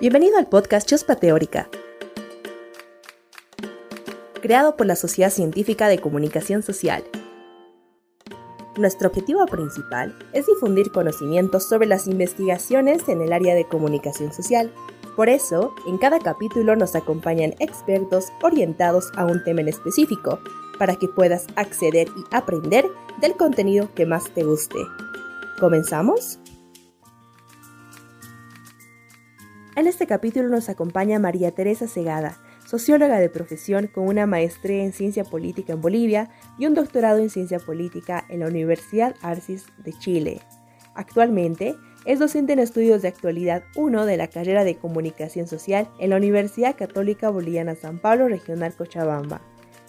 Bienvenido al podcast Chuspa Teórica, creado por la Sociedad Científica de Comunicación Social. Nuestro objetivo principal es difundir conocimientos sobre las investigaciones en el área de comunicación social. Por eso, en cada capítulo nos acompañan expertos orientados a un tema en específico, para que puedas acceder y aprender del contenido que más te guste. ¿Comenzamos? En este capítulo nos acompaña María Teresa Segada, socióloga de profesión con una maestría en ciencia política en Bolivia y un doctorado en ciencia política en la Universidad Arcis de Chile. Actualmente es docente en estudios de actualidad 1 de la carrera de comunicación social en la Universidad Católica Boliviana San Pablo Regional Cochabamba.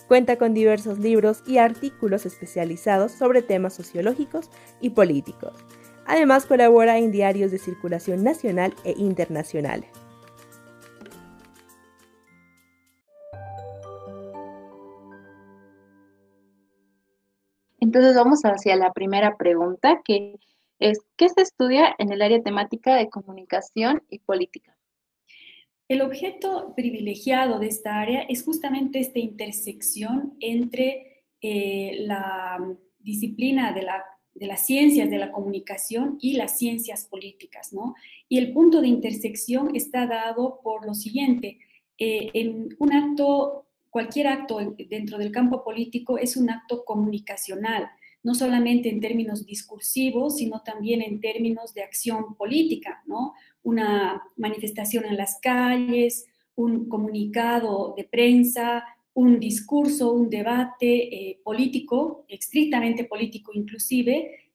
Cuenta con diversos libros y artículos especializados sobre temas sociológicos y políticos Además colabora en diarios de circulación nacional e internacional. Entonces vamos hacia la primera pregunta, que es, ¿qué se estudia en el área temática de comunicación y política? El objeto privilegiado de esta área es justamente esta intersección entre eh, la disciplina de la de las ciencias de la comunicación y las ciencias políticas, ¿no? Y el punto de intersección está dado por lo siguiente, eh, en un acto, cualquier acto dentro del campo político es un acto comunicacional, no solamente en términos discursivos, sino también en términos de acción política, ¿no? Una manifestación en las calles, un comunicado de prensa, un discurso, un debate eh, político, estrictamente político inclusive,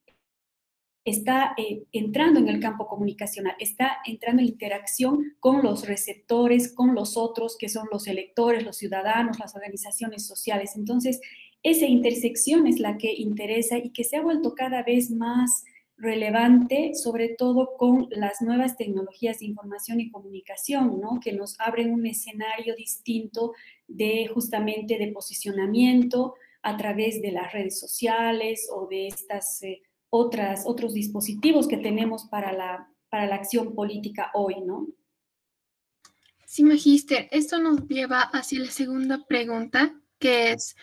está eh, entrando en el campo comunicacional, está entrando en interacción con los receptores, con los otros, que son los electores, los ciudadanos, las organizaciones sociales. Entonces, esa intersección es la que interesa y que se ha vuelto cada vez más relevante, sobre todo con las nuevas tecnologías de información y comunicación, ¿no? que nos abren un escenario distinto de justamente de posicionamiento a través de las redes sociales o de estas eh, otras, otros dispositivos que tenemos para la, para la acción política hoy, ¿no? Sí, Magister, esto nos lleva hacia la segunda pregunta, que es,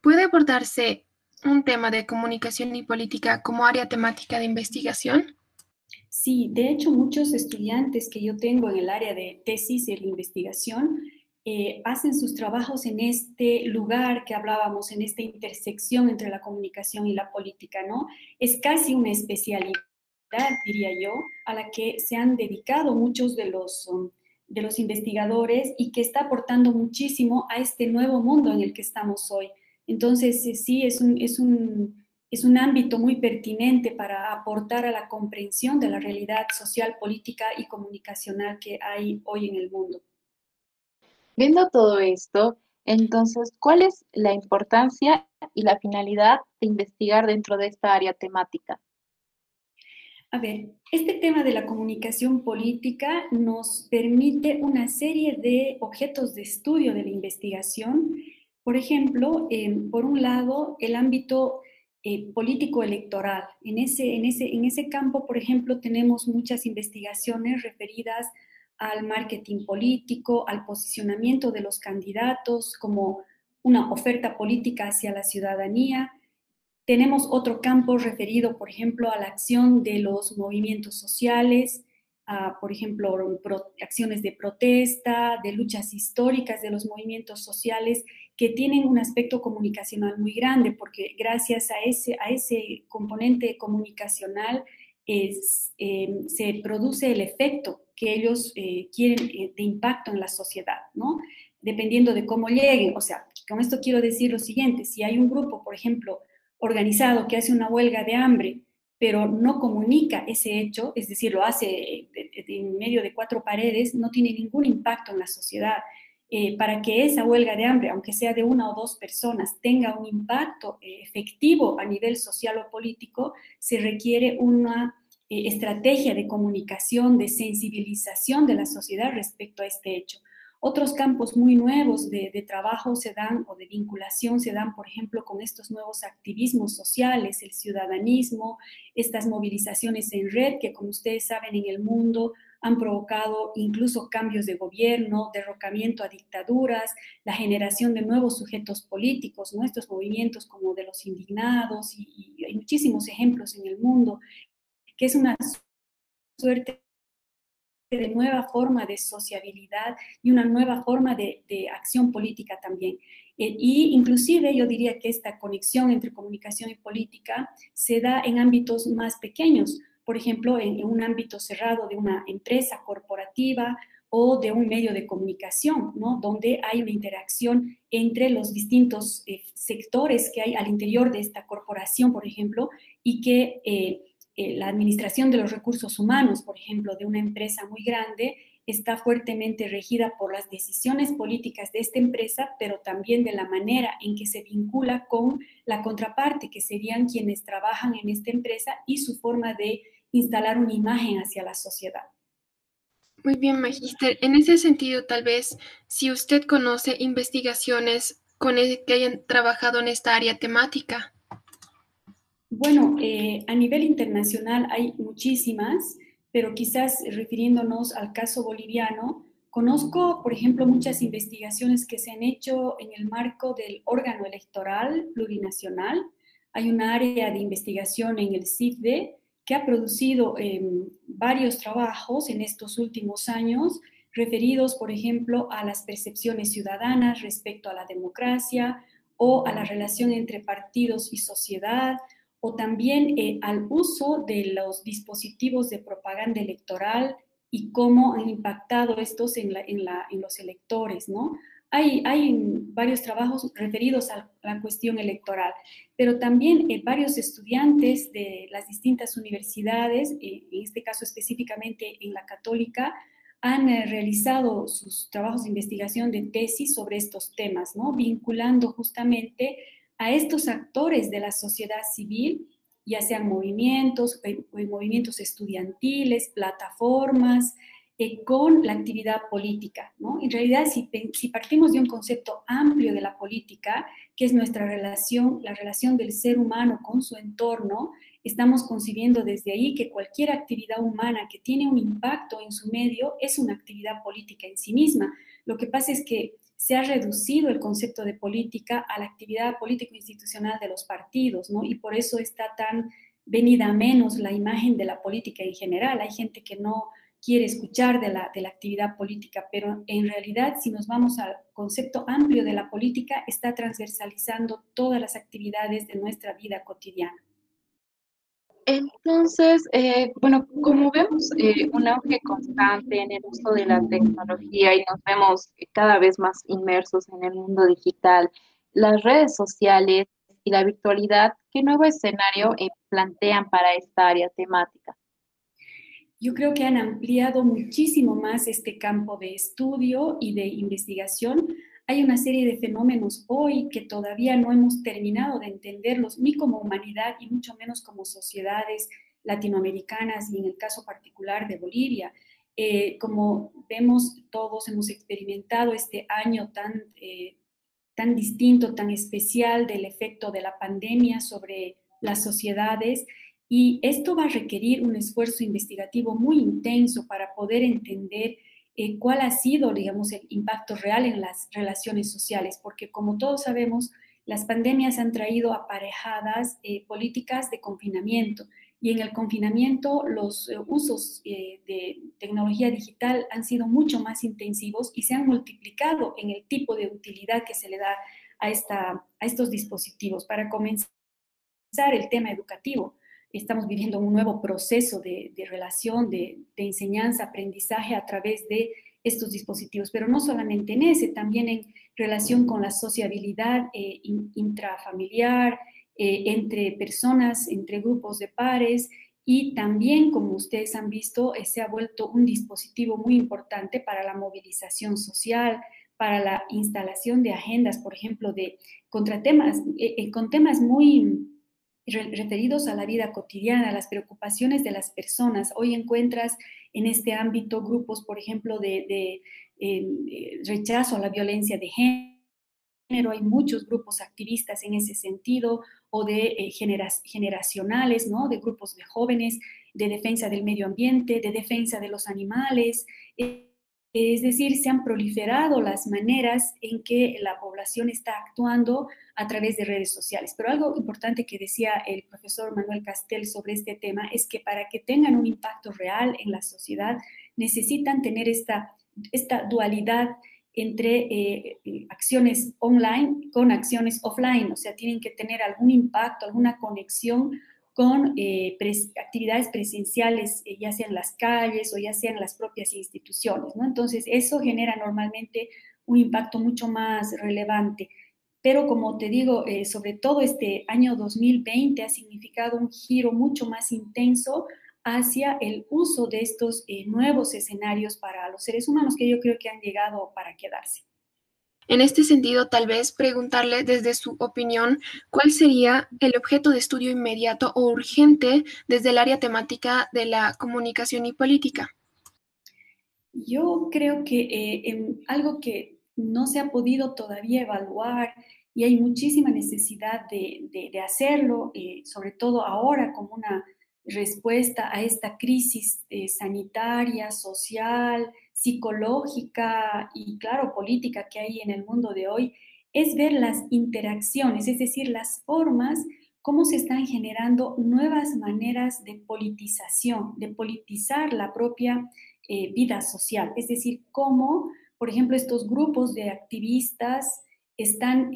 ¿puede abordarse un tema de comunicación y política como área temática de investigación? Sí, de hecho muchos estudiantes que yo tengo en el área de tesis de investigación eh, hacen sus trabajos en este lugar que hablábamos, en esta intersección entre la comunicación y la política, ¿no? Es casi una especialidad, diría yo, a la que se han dedicado muchos de los, um, de los investigadores y que está aportando muchísimo a este nuevo mundo en el que estamos hoy. Entonces, eh, sí, es un, es un, es un ámbito muy pertinente para aportar a la comprensión de la realidad social, política y comunicacional que hay hoy en el mundo. Viendo todo esto, entonces, ¿cuál es la importancia y la finalidad de investigar dentro de esta área temática? A ver, este tema de la comunicación política nos permite una serie de objetos de estudio de la investigación por ejemplo, em, por un lado, el ámbito eh, político electoral. En ese, en, ese, en ese campo, por ejemplo, tenemos muchas investigaciones referidas al marketing político, al posicionamiento de los candidatos como una oferta política hacia la ciudadanía. Tenemos otro campo referido, por ejemplo, a la acción de los movimientos sociales, a, por ejemplo, acciones de protesta, de luchas históricas de los movimientos sociales que tienen un aspecto comunicacional muy grande, porque gracias a ese, a ese componente comunicacional es, em, se produce el efecto que ellos eh, quieren eh, de impacto en la sociedad, ¿no? Dependiendo de cómo lleguen. O sea, con esto quiero decir lo siguiente, si hay un grupo, por ejemplo, organizado que hace una huelga de hambre, pero no comunica ese hecho, es decir, lo hace eh, en medio de cuatro paredes, no tiene ningún impacto en la sociedad. Eh, para que esa huelga de hambre, aunque sea de una o dos personas, tenga un impacto eh, efectivo a nivel social o político, se requiere una eh, estrategia de comunicación, de sensibilización de la sociedad respecto a este hecho. Otros campos muy nuevos de, de, trabajo se dan o de vinculación se dan, por ejemplo, con estos nuevos activismos sociales, el ciudadanismo, estas movilizaciones en red que, como ustedes saben, en el mundo han provocado incluso cambios de gobierno, derrocamiento a dictaduras, la generación de nuevos sujetos políticos, nuestros movimientos como de los indignados, y, y hay muchísimos ejemplos en el mundo, que es una suerte de nueva forma de sociabilidad y una nueva forma de, acción política también. Eh, y inclusive yo diría que esta conexión entre comunicación y política se da en ámbitos más pequeños, por ejemplo, en, un ámbito cerrado de una empresa corporativa o de un medio de comunicación, ¿no? donde hay una interacción entre los distintos eh, sectores que hay al interior de esta corporación, por ejemplo, y que... Eh, eh, la administración de los recursos humanos, por ejemplo, de una empresa muy grande, está fuertemente regida por las decisiones políticas de esta empresa, pero también de la manera en que se vincula con la contraparte, que serían quienes trabajan en esta empresa y su forma de instalar una imagen hacia la sociedad. Muy bien, Magister. En ese sentido, tal vez, si usted conoce investigaciones con el que hayan trabajado en esta área temática. Bueno, eh, a nivel internacional hay muchísimas, pero quizás refiriéndonos al caso boliviano, conozco, por ejemplo, muchas investigaciones que se han hecho en el marco del órgano electoral plurinacional. Hay un área de investigación en el CIFDE que ha producido em, varios trabajos en estos últimos años referidos, por ejemplo, a las percepciones ciudadanas respecto a la democracia o a la relación entre partidos y sociedad o también eh, al uso de los dispositivos de propaganda electoral y cómo han impactado estos en, los electores, ¿no? Hay, hay, varios trabajos referidos a la cuestión electoral, pero también eh, varios estudiantes de las distintas universidades, eh, en este caso específicamente en la católica, han realizado sus trabajos de investigación de tesis sobre estos temas, ¿no? vinculando justamente a estos actores de la sociedad civil, ya sean movimientos, eh, eh, movimientos estudiantiles, plataformas, eh, con la actividad política. ¿no? En realidad, si, partimos de un concepto amplio de la política, que es nuestra relación, la relación del ser humano con su entorno, estamos concibiendo desde ahí que cualquier actividad humana que tiene un impacto en su medio es una actividad política en sí misma. Lo que pasa es que se ha reducido el concepto de política a la actividad político-institucional de los partidos, ¿no? Y por eso está tan venida menos la imagen de la política en general. Hay gente que no quiere escuchar de la, de la actividad política, pero en realidad, si nos vamos al concepto amplio de la política, está transversalizando todas las actividades de nuestra vida cotidiana. Entonces, eh, bueno, como vemos eh, un auge constante en el uso de la tecnología y nos vemos cada vez más inmersos en el mundo digital, las redes sociales y la virtualidad, ¿qué nuevo escenario eh, plantean para esta área temática? Yo creo que han ampliado muchísimo más este campo de estudio y de investigación hay una serie de fenómenos hoy que todavía no hemos terminado de entenderlos, ni como humanidad y mucho menos como sociedades latinoamericanas y en el caso particular de Bolivia. Eh, como vemos, todos hemos experimentado este año tan, eh, tan distinto, tan especial del efecto de la pandemia sobre las sociedades y esto va a requerir un esfuerzo investigativo muy intenso para poder entender eh, cuál ha sido, digamos, el impacto real en las relaciones sociales, porque como todos sabemos, las pandemias han traído aparejadas eh, políticas de confinamiento y en el confinamiento los eh, usos de tecnología digital han sido mucho más intensivos y se han multiplicado en el tipo de utilidad que se le da a, esta, a estos dispositivos. Para comenzar el tema educativo, estamos viviendo un nuevo proceso de, relación, de, enseñanza, aprendizaje a través de estos dispositivos, pero no solamente en ese, también en relación con la sociabilidad eh, intrafamiliar, eh, entre personas, entre grupos de pares y también, como ustedes han visto, eh, se ha vuelto un dispositivo muy importante para la movilización social, para la instalación de agendas, por ejemplo, de contra temas, con temas muy referidos a la vida cotidiana, a las preocupaciones de las personas. Hoy encuentras en este ámbito grupos, por ejemplo, de, em, eh, rechazo a la violencia de género. Hay muchos grupos activistas en ese sentido, o de eh, generacionales, ¿no? De grupos de jóvenes, de defensa del medio ambiente, de defensa de los animales. Eh, es decir, se han proliferado las maneras en que la población está actuando a través de redes sociales. Pero algo importante que decía el profesor Manuel Castel sobre este tema es que para que tengan un impacto real en la sociedad necesitan tener esta, dualidad entre eh, acciones online con acciones offline, o sea, tienen que tener algún impacto, alguna conexión con eh, actividades presenciales, eh, ya sea en las calles o ya sea en las propias instituciones, ¿no? Entonces, eso genera normalmente un impacto mucho más relevante. Pero como te digo, eh, sobre todo este año 2020 ha significado un giro mucho más intenso hacia el uso de estos nuevos escenarios para los seres humanos que yo creo que han llegado para quedarse. En este sentido, tal vez preguntarle desde su opinión cuál sería el objeto de estudio inmediato o urgente desde el área temática de la comunicación y política. Yo creo que eh, algo que no se ha podido todavía evaluar y hay muchísima necesidad de, hacerlo, eh, sobre todo ahora como una respuesta a esta crisis eh, sanitaria, social, psicológica y, claro, política que hay en el mundo de hoy, es ver las interacciones, es decir, las formas, cómo se están generando nuevas maneras de politización, de politizar la propia eh, vida social. Es decir, cómo, por ejemplo, estos grupos de activistas están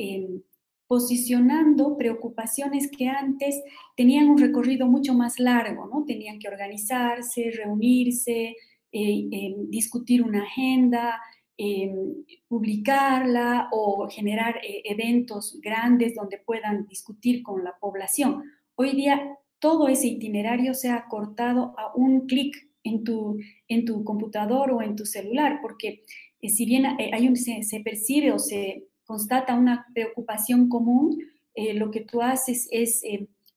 posicionando preocupaciones que antes tenían un recorrido mucho más largo, ¿no? Tenían que organizarse, reunirse, eh, em, discutir una agenda, em, publicarla o generar eh, eventos grandes donde puedan discutir con la población. Hoy día todo ese itinerario se ha cortado a un clic en tu, en tu computador o en tu celular, porque eh, si bien hay un, se, se, percibe o se constata una preocupación común, lo que tú haces es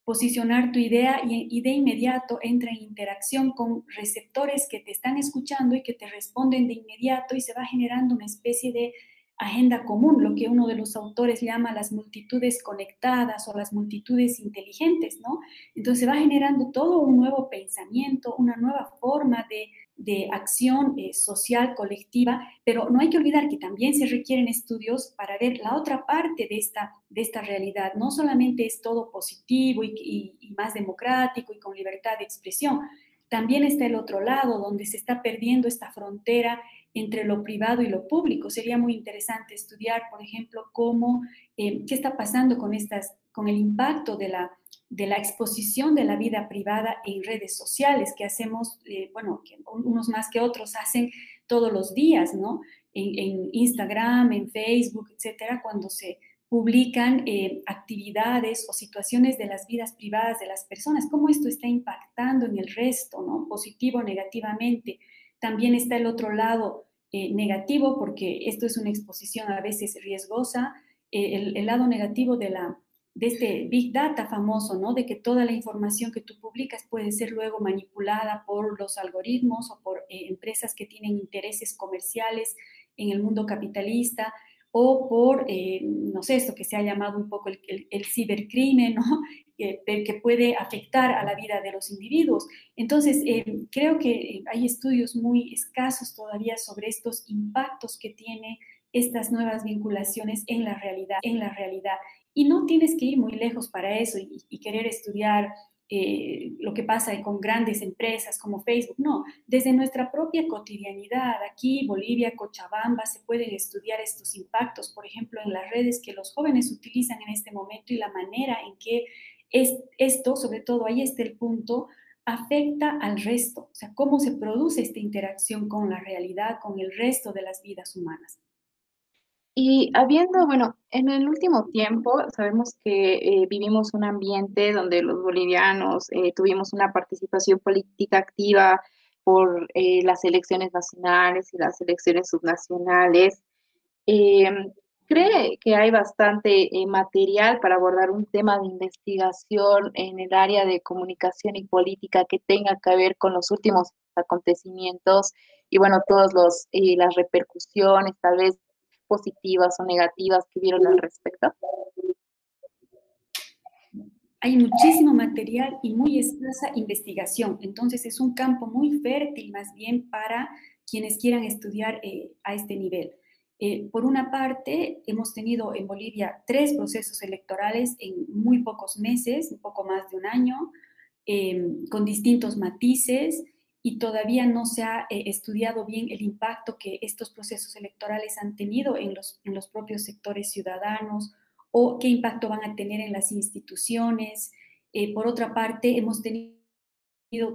posicionar tu idea y, de inmediato entra en interacción con receptores que te están escuchando y que te responden de inmediato y se va generando una especie de agenda común, lo que uno de los autores llama las multitudes conectadas o las multitudes inteligentes, ¿no? Entonces va generando todo un nuevo pensamiento, una nueva forma de, de acción eh, social colectiva, pero no hay que olvidar que también se requieren estudios para ver la otra parte de esta, de esta realidad. No solamente es todo positivo y más democrático y con libertad de expresión, también está el otro lado, donde se está perdiendo esta frontera entre lo privado y lo público. Sería muy interesante estudiar, por ejemplo, cómo, eh, qué está pasando con, estas, con el impacto de la, de la exposición de la vida privada en redes sociales que hacemos, eh, bueno, que unos más que otros hacen todos los días, ¿no? En, Instagram, en Facebook, etcétera, cuando se publican eh, actividades o situaciones de las vidas privadas de las personas, cómo esto está impactando en el resto, ¿no? Positivo o negativamente. También está el otro lado eh, negativo, porque esto es una exposición a veces riesgosa, eh, el, lado negativo de, la, de este Big Data famoso, ¿no? De que toda la información que tú publicas puede ser luego manipulada por los algoritmos o por eh, empresas que tienen intereses comerciales en el mundo capitalista o por, no sé, esto que se ha llamado un poco el, el cibercrimen, ¿no? que, puede afectar a la vida de los individuos. Entonces, eh, creo que eh, hay estudios muy escasos todavía sobre estos impactos que tiene estas nuevas vinculaciones en la realidad, en la realidad. Y no tienes que ir muy lejos para eso y, querer estudiar eh, lo que pasa con grandes empresas como Facebook. No, desde nuestra propia cotidianidad, aquí, Bolivia, Cochabamba, se pueden estudiar estos impactos, por ejemplo, en las redes que los jóvenes utilizan en este momento y la manera en que es, esto, sobre todo ahí está el punto, afecta al resto, o sea, cómo se produce esta interacción con la realidad, con el resto de las vidas humanas. Y habiendo, bueno, en el último tiempo sabemos que eh, vivimos un ambiente donde los bolivianos eh, tuvimos una participación política activa por eh, las elecciones nacionales y las elecciones subnacionales. Em, ¿Cree que hay bastante eh, material para abordar un tema de investigación en el área de comunicación y política que tenga que ver con los últimos acontecimientos y bueno, todas eh, las repercusiones tal vez positivas o negativas que vieron al respecto? hay muchísimo material y muy escasa investigación. Entonces es un campo muy fértil más bien para quienes quieran estudiar eh, a este nivel. Eh, por una parte, hemos tenido en Bolivia tres procesos electorales en muy pocos meses, un poco más de un año, em, con distintos matices y todavía no se ha eh, estudiado bien el impacto que estos procesos electorales han tenido en los, en los propios sectores ciudadanos o qué impacto van a tener en las instituciones. Eh, por otra parte, hemos tenido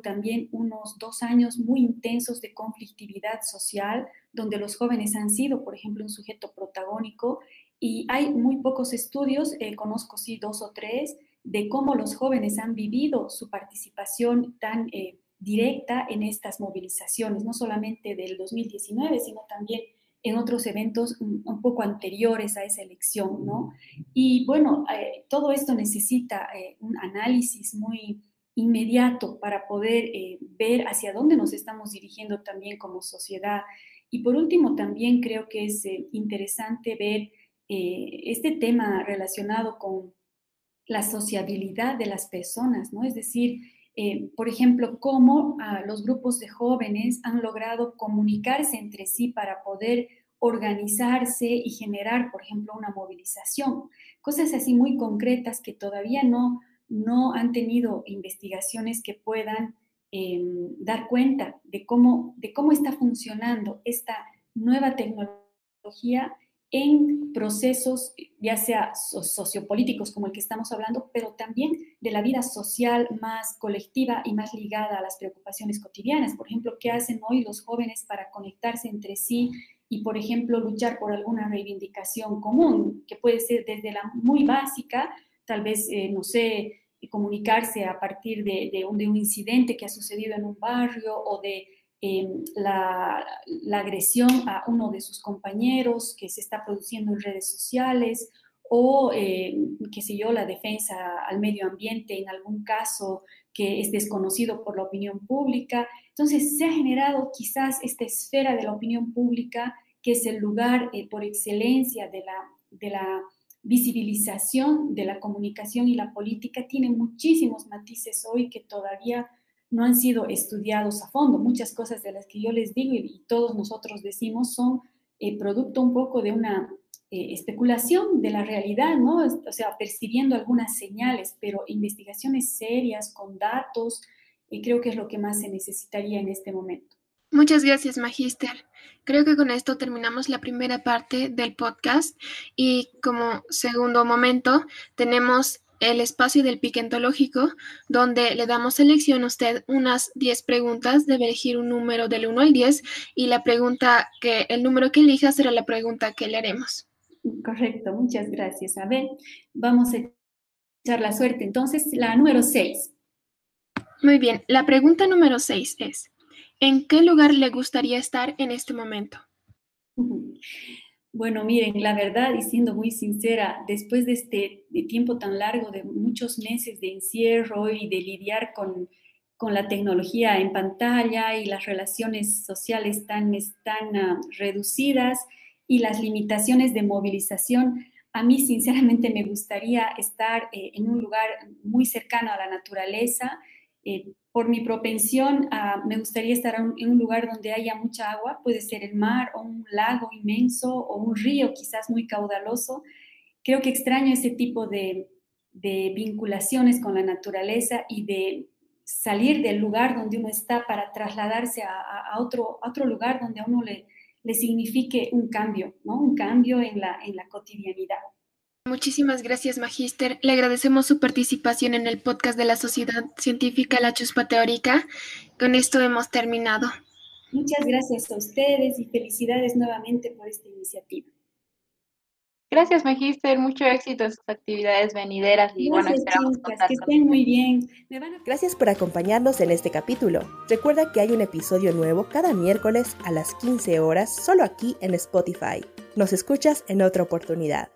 también unos dos años muy intensos de conflictividad social, donde los jóvenes han sido, por ejemplo, un sujeto protagónico y hay muy pocos estudios, eh, conozco sí dos o tres, de cómo los jóvenes han vivido su participación tan eh, directa en estas movilizaciones, no solamente del 2019, sino también en otros eventos un, poco anteriores a esa elección, ¿no? Y bueno, eh, todo esto necesita un análisis muy inmediato para poder ver hacia dónde nos estamos dirigiendo también como sociedad y por último, también creo que es eh, interesante ver eh, este tema relacionado con la sociabilidad de las personas, ¿no? Es decir, eh, por ejemplo, cómo ah, los grupos de jóvenes han logrado comunicarse entre sí para poder organizarse y generar, por ejemplo, una movilización. Cosas así muy concretas que todavía no, no han tenido investigaciones que puedan Em, dar cuenta de cómo, de cómo está funcionando esta nueva tecnología en procesos, ya sea sociopolíticos como el que estamos hablando, pero también de la vida social más colectiva y más ligada a las preocupaciones cotidianas. Por ejemplo, ¿qué hacen hoy los jóvenes para conectarse entre sí y, por ejemplo, luchar por alguna reivindicación común, que puede ser desde la muy básica, tal vez, eh, no sé, comunicarse a partir de, un, incidente que ha sucedido en un barrio o de em, la, agresión a uno de sus compañeros que se está produciendo en redes sociales o, em, qué la defensa al medio ambiente en algún caso que es desconocido por la opinión pública. Entonces, se ha generado quizás esta esfera de la opinión pública que es el lugar eh, por excelencia de la, de la visibilización de la comunicación y la política tiene muchísimos matices hoy que todavía no han sido estudiados a fondo. Muchas cosas de las que yo les digo y, todos nosotros decimos son eh, producto un poco de una eh, especulación de la realidad, ¿no? O sea, percibiendo algunas señales, pero investigaciones serias con datos, y creo que es lo que más se necesitaría en este momento. Muchas gracias, Magister. Creo que con esto terminamos la primera parte del podcast y como segundo momento tenemos el espacio del pique entológico, donde le damos elección a usted unas 10 preguntas, debe elegir un número del 1 al 10 y la pregunta que el número que elija será la pregunta que le haremos. Correcto, muchas gracias. A ver, vamos a echar la suerte. Entonces, la número 6. Muy bien, la pregunta número 6 es, ¿En qué lugar le gustaría estar en este momento? Bueno, miren, la verdad, y siendo muy sincera, después de este tiempo tan largo, de muchos meses de encierro y de lidiar con, la tecnología en pantalla y las relaciones sociales tan, tan ah, reducidas y las limitaciones de movilización, a mí sinceramente me gustaría estar eh, en un lugar muy cercano a la naturaleza, eh, por mi propensión, me gustaría estar en un lugar donde haya mucha agua, puede ser el mar o un lago inmenso o un río quizás muy caudaloso. Creo que extraño ese tipo de, vinculaciones con la naturaleza y de salir del lugar donde uno está para trasladarse a, otro, otro lugar donde a uno le, le signifique un cambio, ¿no? un cambio en la, en la cotidianidad. Muchísimas gracias, Magíster. Le agradecemos su participación en el podcast de la Sociedad Científica La Chuspa Teórica. Con esto hemos terminado. Muchas gracias a ustedes y felicidades nuevamente por esta iniciativa. Gracias, Magíster. Mucho éxito en sus actividades venideras y bueno, esperamos que estén muy bien. Gracias por acompañarnos en este capítulo. Recuerda que hay un episodio nuevo cada miércoles a las 15 horas solo aquí en Spotify. Nos escuchas en otra oportunidad.